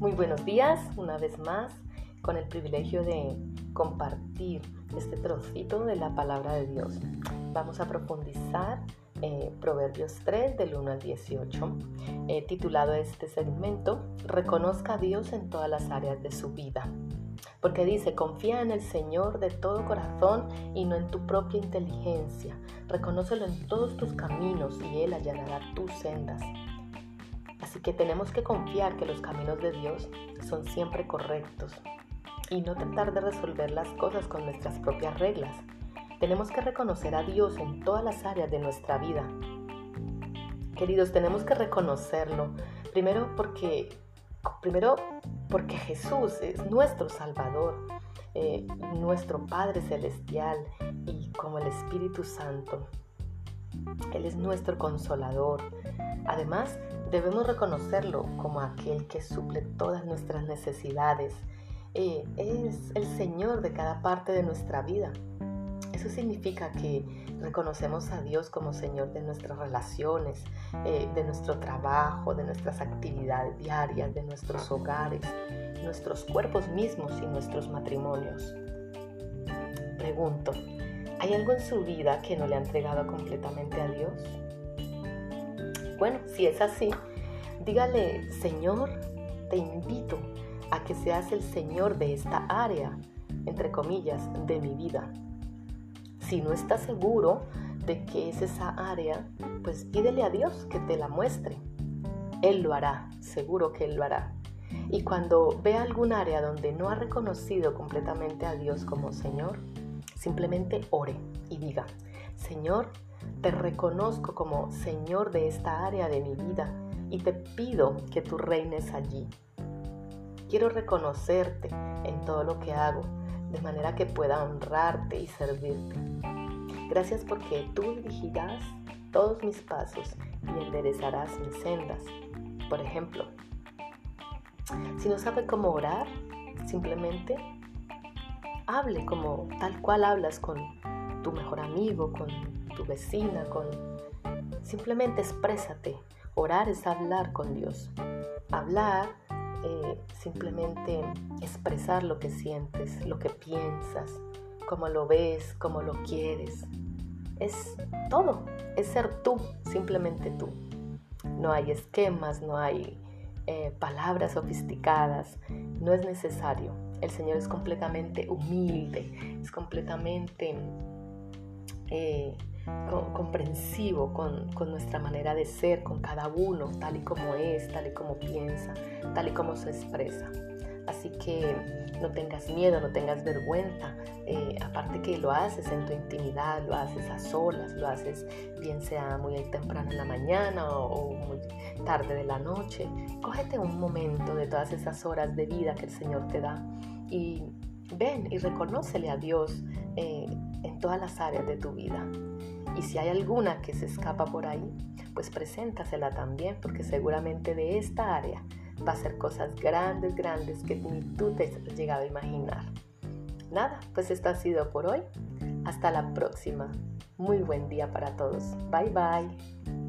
Muy buenos días, una vez más, con el privilegio de compartir este trocito de la palabra de Dios. Vamos a profundizar eh, Proverbios 3 del 1 al 18, He titulado este segmento Reconozca a Dios en todas las áreas de su vida. Porque dice, confía en el Señor de todo corazón y no en tu propia inteligencia. Reconócelo en todos tus caminos y Él allanará tus sendas. Así que tenemos que confiar que los caminos de Dios son siempre correctos y no tratar de resolver las cosas con nuestras propias reglas. Tenemos que reconocer a Dios en todas las áreas de nuestra vida. Queridos, tenemos que reconocerlo. Primero porque, primero porque Jesús es nuestro Salvador, eh, nuestro Padre Celestial y como el Espíritu Santo. Él es nuestro consolador. Además, debemos reconocerlo como aquel que suple todas nuestras necesidades. Eh, es el Señor de cada parte de nuestra vida. Eso significa que reconocemos a Dios como Señor de nuestras relaciones, eh, de nuestro trabajo, de nuestras actividades diarias, de nuestros hogares, nuestros cuerpos mismos y nuestros matrimonios. Pregunto, ¿Hay algo en su vida que no le ha entregado completamente a Dios? Bueno, si es así, dígale, Señor, te invito a que seas el Señor de esta área, entre comillas, de mi vida. Si no estás seguro de que es esa área, pues pídele a Dios que te la muestre. Él lo hará, seguro que Él lo hará. Y cuando vea algún área donde no ha reconocido completamente a Dios como Señor, Simplemente ore y diga, Señor, te reconozco como Señor de esta área de mi vida y te pido que tú reines allí. Quiero reconocerte en todo lo que hago, de manera que pueda honrarte y servirte. Gracias porque tú dirigirás todos mis pasos y enderezarás mis sendas. Por ejemplo, si no sabe cómo orar, simplemente hable como tal cual hablas con tu mejor amigo, con tu vecina, con... Simplemente exprésate. Orar es hablar con Dios. Hablar, eh, simplemente expresar lo que sientes, lo que piensas, cómo lo ves, cómo lo quieres. Es todo, es ser tú, simplemente tú. No hay esquemas, no hay eh, palabras sofisticadas, no es necesario. El Señor es completamente humilde, es completamente eh, comprensivo con, con, nuestra manera de ser, con cada uno, tal y como es, tal y como piensa, tal y como se expresa. Así que no tengas miedo, no tengas vergüenza. Eh, aparte que lo haces en tu intimidad, lo haces a solas, lo haces bien sea muy temprano en la mañana o, muy tarde de la noche. Cógete un momento de todas esas horas de vida que el Señor te da y ven y reconócele a Dios eh, en todas las áreas de tu vida. Y si hay alguna que se escapa por ahí, pues preséntasela también, porque seguramente de esta área va a ser cosas grandes, grandes que ni tú te has llegado a imaginar. Nada, pues esto ha sido por hoy. Hasta la próxima. Muy buen día para todos. Bye bye.